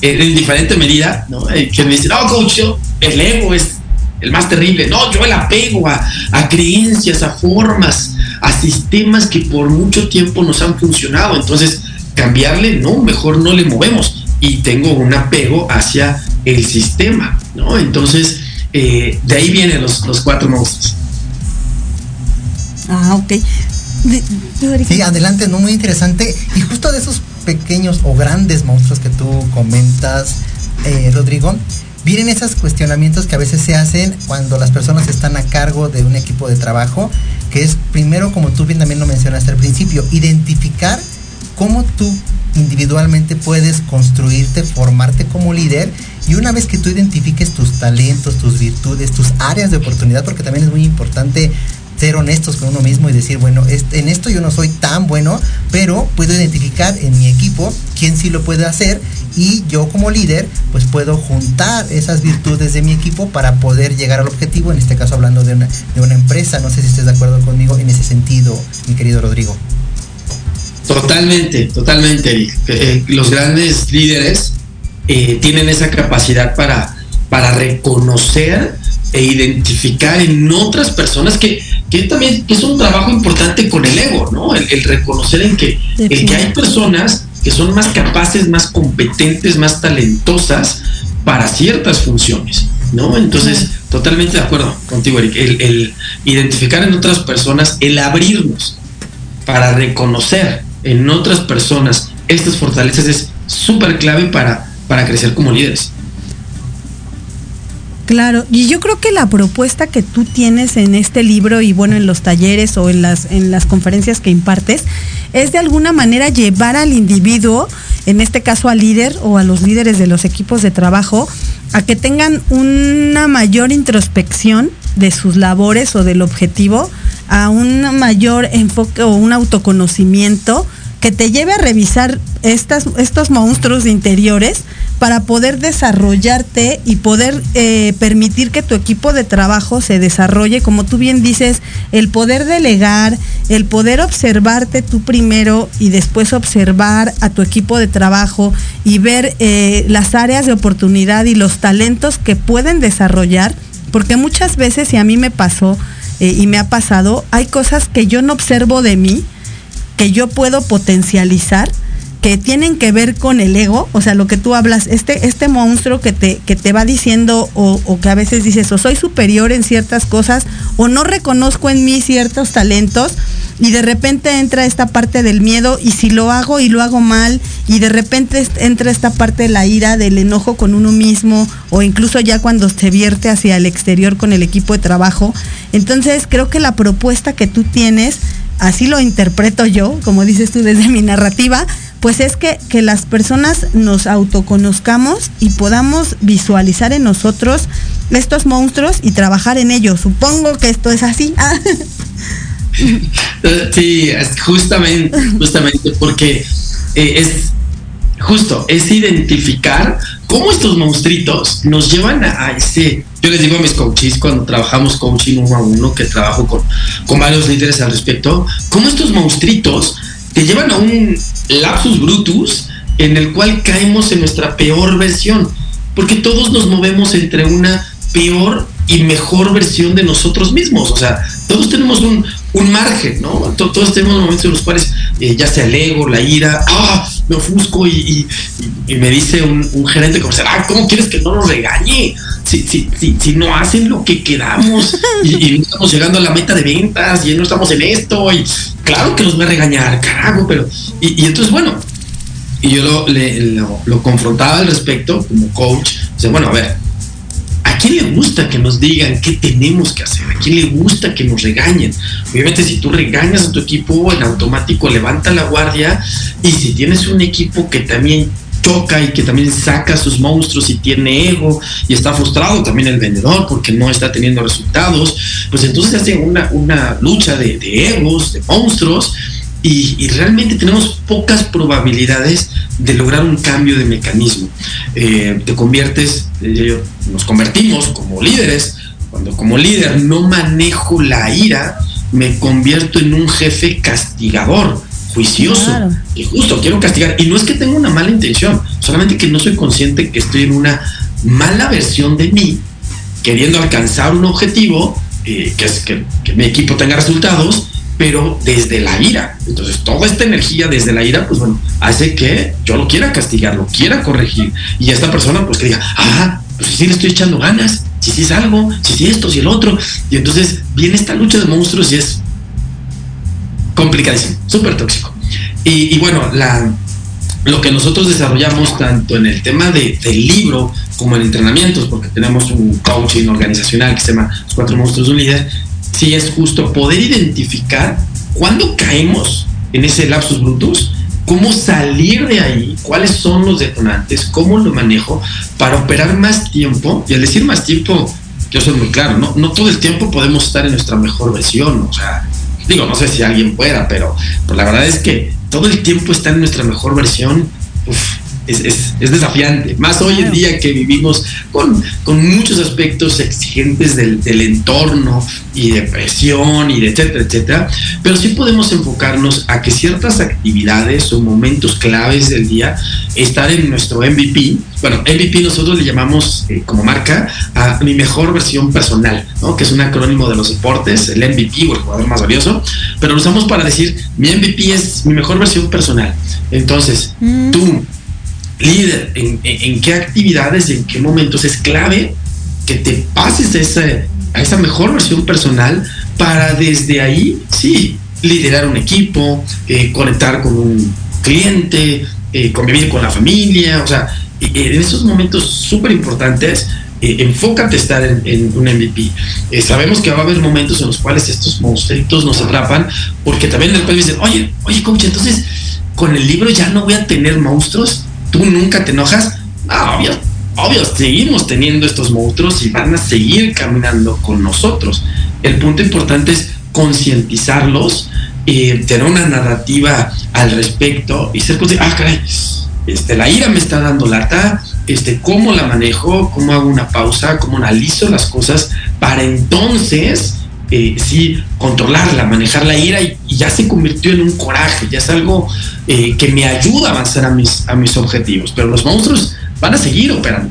en diferente medida, ¿no? que me dicen, no, coach, el ego es el más terrible, no, yo el apego a creencias, a formas, a sistemas que por mucho tiempo nos han funcionado, entonces cambiarle, no, mejor no le movemos y tengo un apego hacia el sistema, ¿no? Entonces, eh, de ahí vienen los, cuatro monstruos. Ah, ok. sí, adelante, no muy interesante. Y justo de esos pequeños o grandes monstruos que tú comentas, eh, Rodrigo, vienen esos cuestionamientos que a veces se hacen cuando las personas están a cargo de un equipo de trabajo, que es primero, como tú bien también lo mencionaste al principio, identificar cómo tú individualmente puedes construirte, formarte como líder y una vez que tú identifiques tus talentos, tus virtudes, tus áreas de oportunidad, porque también es muy importante ser honestos con uno mismo y decir, bueno, en esto yo no soy tan bueno, pero puedo identificar en mi equipo quién sí lo puede hacer y yo como líder pues puedo juntar esas virtudes de mi equipo para poder llegar al objetivo, en este caso hablando de una, de una empresa, no sé si estés de acuerdo conmigo en ese sentido, mi querido Rodrigo. Totalmente, totalmente, Eric. Eh, los grandes líderes eh, tienen esa capacidad para, para reconocer e identificar en otras personas que, que también es un trabajo importante con el ego, ¿no? El, reconocer en que, el que hay personas que son más capaces, más competentes, más talentosas para ciertas funciones, ¿no? Entonces, totalmente de acuerdo contigo, Eric. El, el identificar en otras personas, el abrirnos para reconocer en otras personas estas fortalezas es súper clave para, para crecer como líderes. Claro, y yo creo que la propuesta que tú tienes en este libro y bueno, en los talleres o en las, en las conferencias que impartes, es de alguna manera llevar al individuo, en este caso al líder o a los líderes de los equipos de trabajo, a que tengan una mayor introspección de sus labores o del objetivo, a un mayor enfoque o un autoconocimiento que te lleve a revisar estos monstruos interiores para poder desarrollarte y poder eh, permitir que tu equipo de trabajo se desarrolle, como tú bien dices, el poder delegar, el poder observarte tú primero y después observar a tu equipo de trabajo y ver eh, las áreas de oportunidad y los talentos que pueden desarrollar, porque muchas veces, y a mí me pasó eh, y me ha pasado, hay cosas que yo no observo de mí, que yo puedo potencializar que tienen que ver con el ego, o sea, lo que tú hablas, este, este monstruo que te, que te va diciendo o, o, que a veces dices o soy superior en ciertas cosas o no reconozco en mí ciertos talentos y de repente entra esta parte del miedo y si lo hago y lo hago mal y de repente entra esta parte de la ira, del enojo con uno mismo o incluso ya cuando se vierte hacia el exterior con el equipo de trabajo. Entonces creo que la propuesta que tú tienes así lo interpreto yo, como dices tú desde mi narrativa, pues es que, que, las personas nos autoconozcamos y podamos visualizar en nosotros estos monstruos y trabajar en ellos. Supongo que esto es así. sí, es justamente, justamente porque eh, es justo, es identificar cómo estos monstruitos nos llevan a, a ese yo les digo a mis coaches cuando trabajamos coaching uno a uno, que trabajo con, con varios líderes al respecto, cómo estos monstruitos te llevan a un lapsus brutus en el cual caemos en nuestra peor versión, porque todos nos movemos entre una peor y mejor versión de nosotros mismos, o sea, todos tenemos un, un margen, ¿no? Todos tenemos momentos en los cuales eh, ya sea el ego, la ira, ¡ah! Me ofusco y, me dice un, gerente comercial, ¡ah! ¿Cómo quieres que no nos regañe? Si, no hacen lo que quedamos y, no estamos llegando a la meta de ventas y no estamos en esto, y claro que nos va a regañar, carajo, pero. Y, y entonces, bueno, y yo lo, le, lo, lo confrontaba al respecto como coach, dice, bueno, a ver, ¿A quién le gusta que nos digan qué tenemos que hacer? ¿A quién le gusta que nos regañen? Obviamente si tú regañas a tu equipo, en automático levanta la guardia y si tienes un equipo que también choca y que también saca sus monstruos y tiene ego y está frustrado también el vendedor porque no está teniendo resultados, pues entonces hace una, una lucha de egos, de monstruos y, y, realmente tenemos pocas probabilidades de lograr un cambio de mecanismo. Eh, te conviertes, eh, nos convertimos como líderes, cuando como líder no manejo la ira, me convierto en un jefe castigador, juicioso claro. y justo, quiero castigar. Y no es que tenga una mala intención, solamente que no soy consciente que estoy en una mala versión de mí, queriendo alcanzar un objetivo, eh, que es que, que mi equipo tenga resultados, pero desde la ira. Entonces, toda esta energía desde la ira, pues bueno, hace que yo lo quiera castigar, lo quiera corregir. Y esta persona, pues que diga, ah, pues sí le estoy echando ganas, si sí es algo, si sí esto, si el otro. Y entonces viene esta lucha de monstruos y es complicadísimo, súper tóxico. Y, bueno, lo que nosotros desarrollamos tanto en el tema de, del libro como en entrenamientos, porque tenemos un coaching organizacional que se llama Los Cuatro Monstruos de un Líder, sí es justo poder identificar cuándo caemos en ese lapsus brutus, cómo salir de ahí, cuáles son los detonantes, cómo lo manejo para operar más tiempo. Y al decir más tiempo, yo soy muy claro, no, no todo el tiempo podemos estar en nuestra mejor versión. O sea, digo, no sé si alguien pueda, pero, la verdad es que todo el tiempo estar en nuestra mejor versión, uf, es, es, es, desafiante, más hoy en día que vivimos con, con muchos aspectos exigentes del, del, entorno y de presión y de etcétera, etcétera, pero sí podemos enfocarnos a que ciertas actividades o momentos claves del día estar en nuestro MVP. Bueno, MVP nosotros le llamamos eh, como marca a mi mejor versión personal, ¿no? que es un acrónimo de los deportes, el MVP o el jugador más valioso, pero lo usamos para decir mi MVP es mi mejor versión personal. Entonces, Mm. tú, líder, ¿en, qué actividades y en qué momentos es clave que te pases a esa, mejor versión personal para desde ahí, sí, liderar un equipo, eh, conectar con un cliente, eh, convivir con la familia, o sea, en esos momentos súper importantes, eh, enfócate estar en, un MVP. Sabemos que va a haber momentos en los cuales estos monstruitos nos atrapan, porque también después dicen, oye, oye, coach, entonces con el libro ya no voy a tener monstruos, tú nunca te enojas. No, obvio, obvio, seguimos teniendo estos monstruos y van a seguir caminando con nosotros. El punto importante es concientizarlos, eh, tener una narrativa al respecto y ser consciente, ah, caray, este, la ira me está dando lata, este, cómo la manejo, cómo hago una pausa, cómo analizo las cosas para entonces eh, sí controlarla, manejar la ira y, y ya se convirtió en un coraje, ya es algo eh, que me ayuda a avanzar a mis, a mis objetivos. Pero los monstruos van a seguir operando.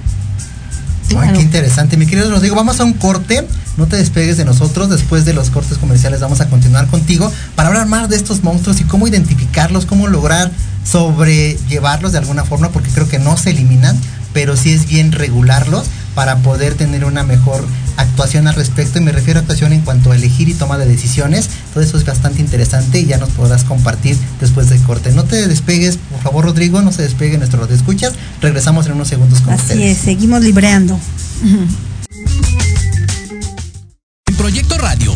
Ay, qué interesante. Mi querido Rodrigo, vamos a un corte. No te despegues de nosotros. Después de los cortes comerciales vamos a continuar contigo para hablar más de estos monstruos y cómo identificarlos, cómo lograr sobrellevarlos de alguna forma, porque creo que no se eliminan, pero sí es bien regularlos para poder tener una mejor actuación al respecto. Y me refiero a actuación en cuanto a elegir y toma de decisiones. Todo eso es bastante interesante y ya nos podrás compartir después del corte. No te despegues, por favor, Rodrigo, no se despegue nuestro radio escuchas. Regresamos en unos segundos con Así ustedes. es, seguimos libreando. En Proyecto Radio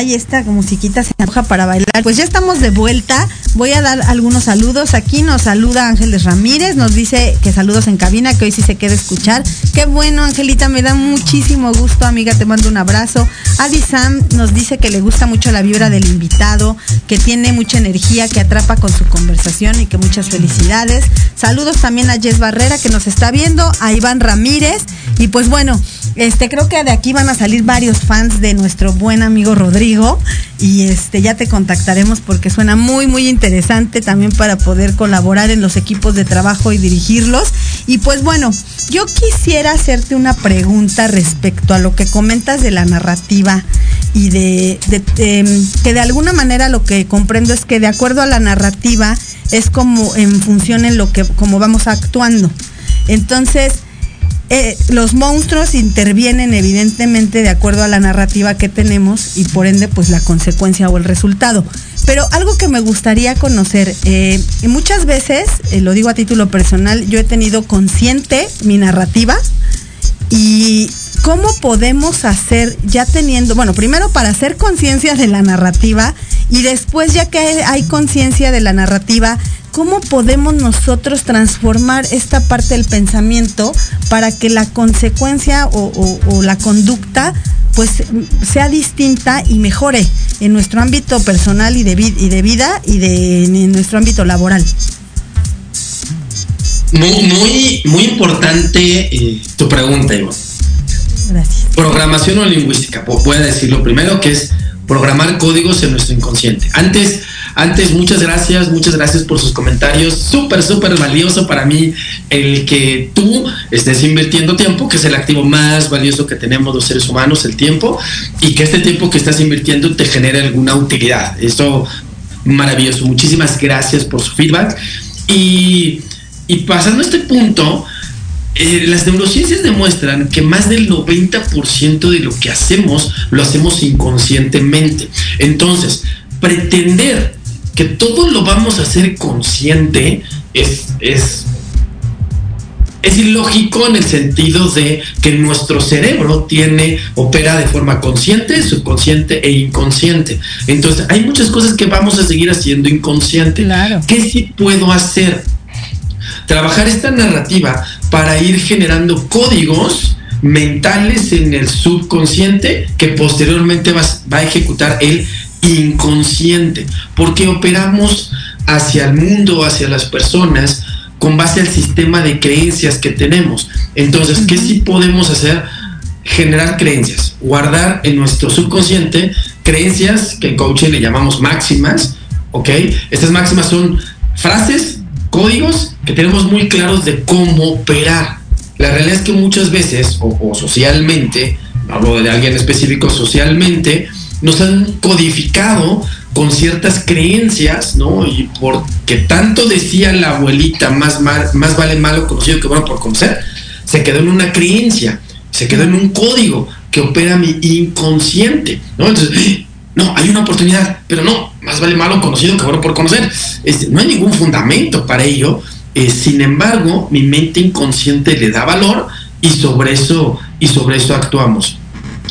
Ay, esta musiquita se antoja para bailar. Pues ya estamos de vuelta. Voy a dar algunos saludos. Aquí nos saluda Ángeles Ramírez. Nos dice que saludos en cabina, que hoy sí se queda escuchar. Qué bueno, Angelita. Me da muchísimo gusto, amiga. Te mando un abrazo. Adi Sam nos dice que le gusta mucho la vibra del invitado, que tiene mucha energía, que atrapa con su conversación y que muchas felicidades. Saludos también a Jess Barrera que nos está viendo, a Iván Ramírez. Y pues bueno, este creo que de aquí van a salir varios fans de nuestro buen amigo Rodrigo y este ya te contactaremos porque suena muy muy interesante también para poder colaborar en los equipos de trabajo y dirigirlos. Y pues bueno, yo quisiera hacerte una pregunta respecto a lo que comentas de la narrativa y de, de- em, que de alguna manera lo que comprendo es que de acuerdo a la narrativa es como en función en lo que como vamos actuando. Entonces, eh, los monstruos intervienen evidentemente de acuerdo a la narrativa que tenemos y por ende pues la consecuencia o el resultado. Pero algo que me gustaría conocer, eh, muchas veces, eh, lo digo a título personal, yo he tenido consciente mi narrativa y cómo podemos hacer ya teniendo, bueno, primero para hacer conciencia de la narrativa y después ya que hay conciencia de la narrativa, ¿cómo podemos nosotros transformar esta parte del pensamiento para que la consecuencia o, o- o la conducta pues sea distinta y mejore en nuestro ámbito personal y de, vi- y de vida y de, en nuestro ámbito laboral? Muy, muy, muy importante eh, tu pregunta, Ivonne. Gracias. Programación o lingüística. Vo- Voy a decirlo primero, que es programar códigos en nuestro inconsciente. Antes, antes, muchas gracias, muchas gracias por sus comentarios. Súper, súper valioso para mí el que tú estés invirtiendo tiempo, que es el activo más valioso que tenemos los seres humanos, el tiempo, y que este tiempo que estás invirtiendo te genere alguna utilidad. Eso maravilloso. Muchísimas gracias por su feedback. Y, pasando a este punto, eh, las neurociencias demuestran que más del 90% de lo que hacemos lo hacemos inconscientemente. Entonces, pretender que todo lo vamos a hacer consciente es, es, es ilógico en el sentido de que nuestro cerebro tiene, opera de forma consciente, subconsciente e inconsciente. Entonces, hay muchas cosas que vamos a seguir haciendo inconsciente. Claro. ¿Qué sí puedo hacer? trabajar esta narrativa para ir generando códigos mentales en el subconsciente que posteriormente va, va a ejecutar el inconsciente, porque operamos hacia el mundo, hacia las personas, con base al sistema de creencias que tenemos. Entonces, ¿qué sí podemos hacer? Generar creencias, guardar en nuestro subconsciente creencias que en coaching le llamamos máximas, ¿ok? Estas máximas son frases, códigos que tenemos muy claros de cómo operar. La realidad es que muchas veces, o, o socialmente, hablo de alguien específico, socialmente, nos han codificado con ciertas creencias, ¿no? Y porque tanto decía la abuelita, más, mal- más vale malo conocido que bueno por conocer, se quedó en una creencia, se quedó en un código que opera mi inconsciente, ¿no? Entonces, no, hay una oportunidad, pero no, más vale malo conocido que bueno por conocer. Este, no hay ningún fundamento para ello. eh, sin embargo, mi mente inconsciente le da valor y sobre eso, y sobre eso actuamos.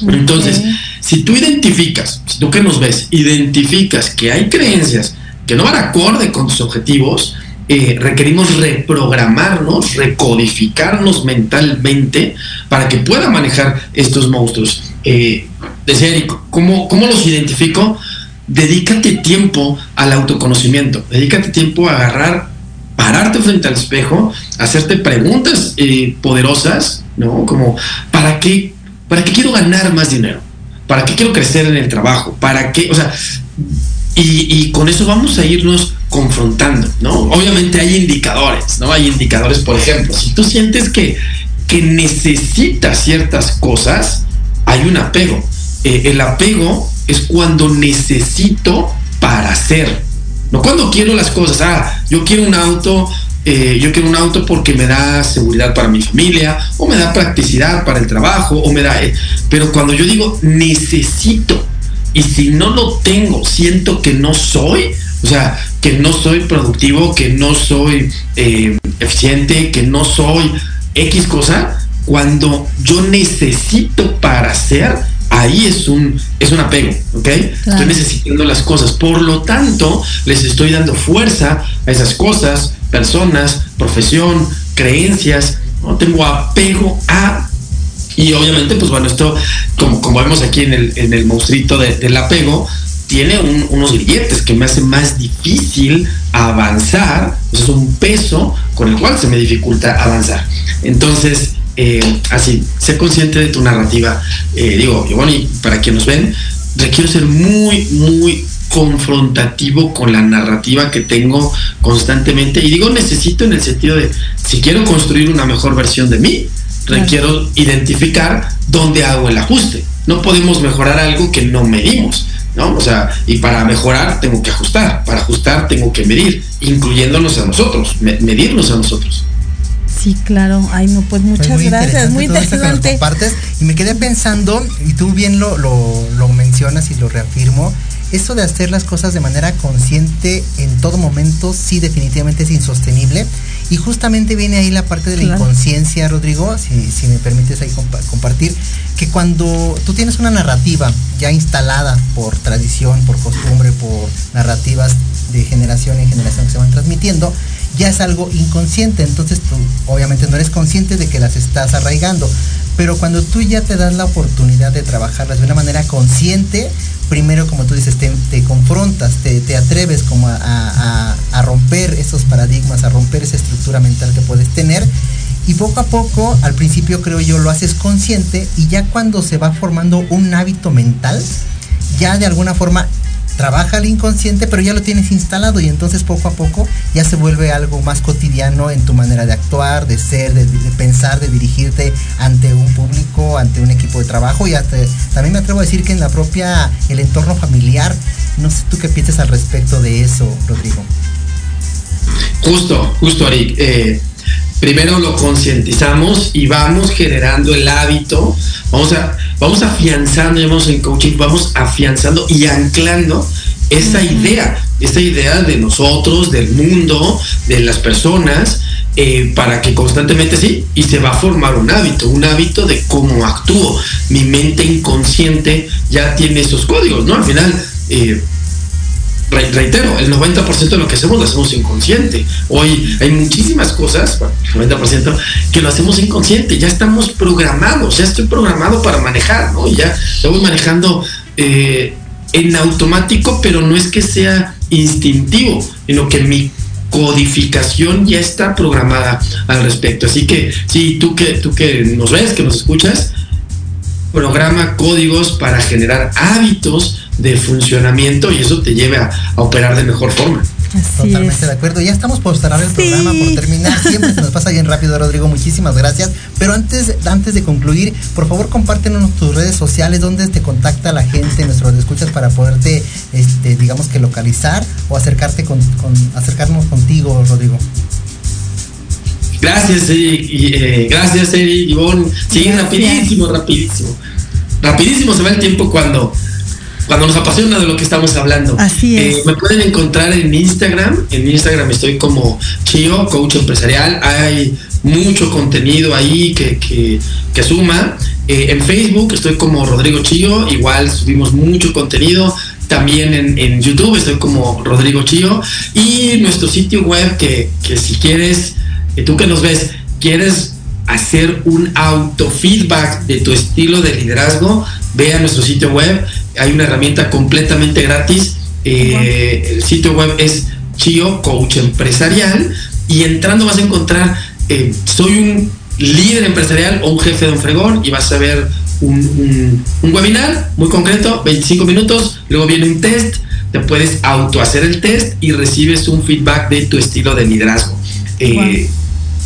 Entonces, si tú identificas, si tú que nos ves, identificas que hay creencias que no van acorde con tus objetivos, eh, requerimos reprogramarnos, recodificarnos mentalmente para que pueda manejar estos monstruos. Eh, decía Eric, ¿cómo, ¿cómo los identifico? Dedícate tiempo al autoconocimiento, dedícate tiempo a agarrar, pararte frente al espejo, hacerte preguntas eh, poderosas, ¿no? Como, ¿para qué, ¿para qué quiero ganar más dinero? ¿Para qué quiero crecer en el trabajo? ¿Para qué? O sea, y, con eso vamos a irnos confrontando, ¿no? Obviamente hay indicadores, ¿no? Hay indicadores, por ejemplo, si tú sientes que, que necesitas ciertas cosas, hay un apego. Eh, el apego es cuando necesito para hacer, no cuando quiero las cosas. Ah, yo quiero un auto, eh, yo quiero un auto porque me da seguridad para mi familia, o me da practicidad para el trabajo, o me da. eh, pero cuando yo digo necesito, y si no lo tengo, siento que no soy, o sea, que no soy productivo, que no soy eh, eficiente, que no soy X cosa, cuando yo necesito para hacer, ahí es un, es un apego, ¿ok? Estoy necesitando las cosas. Por lo tanto, les estoy dando fuerza a esas cosas, personas, profesión, creencias. ¿no? Tengo apego a y obviamente, pues bueno, esto, como, como vemos aquí en el, en el monstruito del apego, tiene unos grilletes que me hacen más difícil avanzar. es un peso con el cual se me dificulta avanzar. Entonces, eh, así, sé consciente de tu narrativa. Eh, digo, y bueno, y para quienes nos ven, requiero ser muy, muy confrontativo con la narrativa que tengo constantemente. Y digo necesito en el sentido de, si quiero construir una mejor versión de mí, requiero identificar dónde hago el ajuste. No podemos mejorar algo que no medimos, ¿no? O sea, y para mejorar tengo que ajustar, para ajustar tengo que medir, incluyéndonos a nosotros, medirnos a nosotros. Sí, claro. Ay, no, pues muchas gracias. Muy interesante. y me quedé pensando, y tú bien lo, lo, lo mencionas y lo reafirmo, esto de hacer las cosas de manera consciente en todo momento sí definitivamente es insostenible. Y justamente viene ahí la parte de la inconsciencia, Rodrigo, si, si, me permites ahí compartir, que cuando tú tienes una narrativa ya instalada por tradición, por costumbre, por narrativas de generación en generación que se van transmitiendo, ya es algo inconsciente. Entonces tú obviamente no eres consciente de que las estás arraigando. Pero cuando tú ya te das la oportunidad de trabajarlas de una manera consciente, primero, como tú dices, te, confrontas, te, atreves como a, romper esos paradigmas, a romper esa estructura mental que puedes tener. Y poco a poco, al principio creo yo, lo haces consciente y ya cuando se va formando un hábito mental, ya de alguna forma trabaja el inconsciente, pero ya lo tienes instalado y entonces poco a poco ya se vuelve algo más cotidiano en tu manera de actuar, de ser, de, pensar, de dirigirte ante un público, ante un equipo de trabajo y también me atrevo a decir que en la propia, el entorno familiar, no sé tú qué piensas al respecto de eso, Rodrigo. Justo, justo, Arik. Eh, primero lo concientizamos y vamos generando el hábito, vamos a, vamos afianzando, vamos en coaching, vamos afianzando y anclando esa idea, esta idea de nosotros, del mundo, de las personas, eh, para que constantemente sí, y se va a formar un hábito, un hábito de cómo actúo. Mi mente inconsciente ya tiene esos códigos, ¿no? Al final, eh, reitero, el 90% de lo que hacemos lo hacemos inconsciente. Hoy hay muchísimas cosas, el 90%, que lo hacemos inconsciente. Ya estamos programados, ya estoy programado para manejar, ¿no? Ya, voy manejando eh, en automático, pero no es que sea instintivo, sino que mi codificación ya está programada al respecto. Así que, sí, tú que, tú que nos ves, que nos escuchas, programa códigos para generar hábitos de funcionamiento y eso te lleve a, operar de mejor forma. Totalmente de acuerdo. Ya estamos por cerrar el programa, por terminar. Siempre se nos pasa bien rápido, Rodrigo. Muchísimas gracias. Pero antes, antes de concluir, por favor, compártenos tus redes sociales, donde te contacta la gente, nuestros escuchas, para poderte, este, digamos que localizar o acercarte con, acercarnos contigo, Rodrigo. Gracias, Eric. Y, eh, gracias, Eric. Ivonne. Sí, rapidísimo, rapidísimo. Rapidísimo se va el tiempo cuando cuando nos apasiona de lo que estamos hablando. Así es. Eh, me pueden encontrar en Instagram. En Instagram estoy como Chio, coach empresarial. Hay mucho contenido ahí que, que, suma. Eh, en Facebook estoy como Rodrigo Chio. Igual subimos mucho contenido. También en, YouTube estoy como Rodrigo Chio. Y nuestro sitio web que, que si quieres, que tú que nos ves, quieres hacer un autofeedback de tu estilo de liderazgo, ve a nuestro sitio web hay una herramienta completamente gratis. Eh, el sitio web es Chio Coach Empresarial y entrando vas a encontrar, eh, soy un líder empresarial o un jefe de un fregón y vas a ver un, webinar muy concreto, 25 minutos, luego viene un test, te puedes auto hacer el test y recibes un feedback de tu estilo de liderazgo. Eh,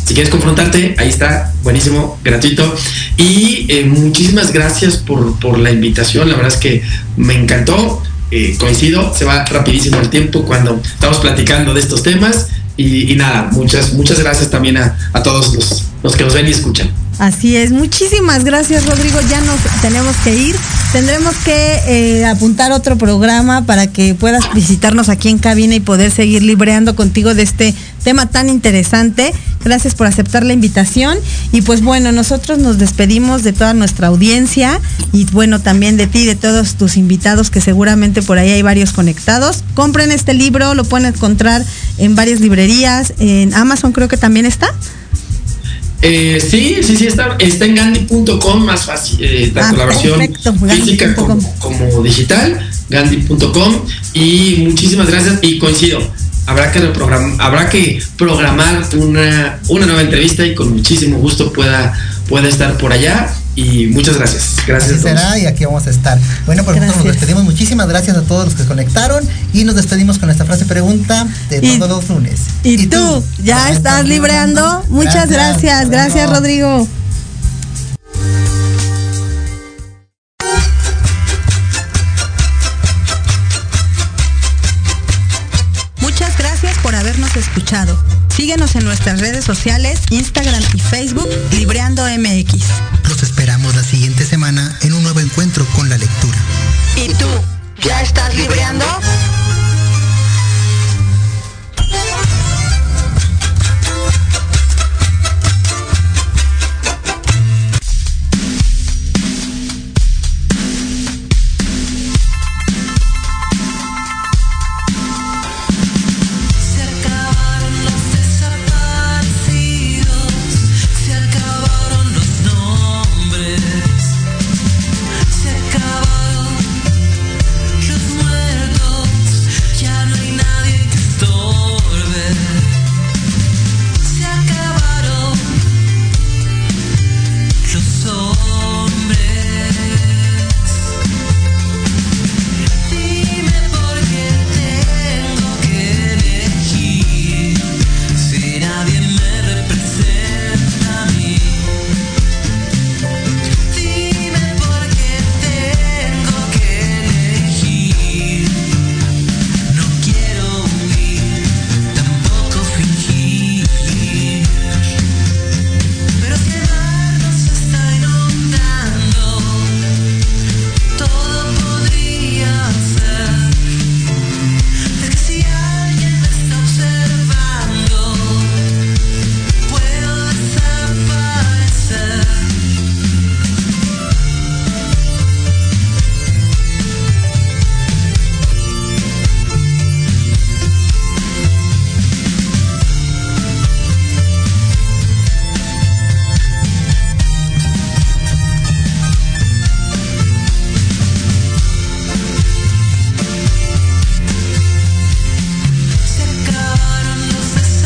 si quieres confrontarte, ahí está, buenísimo, gratuito. Y eh, muchísimas gracias por, la invitación, la verdad es que me encantó. Eh, coincido, se va rapidísimo el tiempo cuando estamos platicando de estos temas. Y, nada, muchas, muchas gracias también a, todos los, los que nos ven y escuchan. Así es, muchísimas gracias Rodrigo, ya nos tenemos que ir, tendremos que eh, apuntar otro programa para que puedas visitarnos aquí en cabina y poder seguir libreando contigo de este tema tan interesante. Gracias por aceptar la invitación. Y pues bueno, nosotros nos despedimos de toda nuestra audiencia y bueno, también de ti, de todos tus invitados, que seguramente por ahí hay varios conectados. Compren este libro, lo pueden encontrar en varias librerías, en Amazon creo que también está. Eh, sí, sí, sí, está, está en gandhi.com, más fácil, eh, tanto Ah, la versión perfecto, física como, como digital, gandhi.com. Y muchísimas gracias y coincido. Habrá que, habrá que programar una, una nueva entrevista y con muchísimo gusto pueda, pueda estar por allá. Y muchas gracias. Gracias Así a todos. será y aquí vamos a estar. Bueno, por nosotros nos Gracias. despedimos. Muchísimas gracias a todos los que se conectaron y nos despedimos con nuestra frase pregunta de Y- todos los lunes. Y, tú, ¿ya estás libreando? Muchas gracias, gracias Rodrigo. Rodrigo. Muchas gracias por habernos escuchado. Síguenos en nuestras redes sociales, Instagram y Facebook, Libreando MX. Esperamos la siguiente semana en un nuevo encuentro con la lectura. ¿Y tú, ya estás libreando?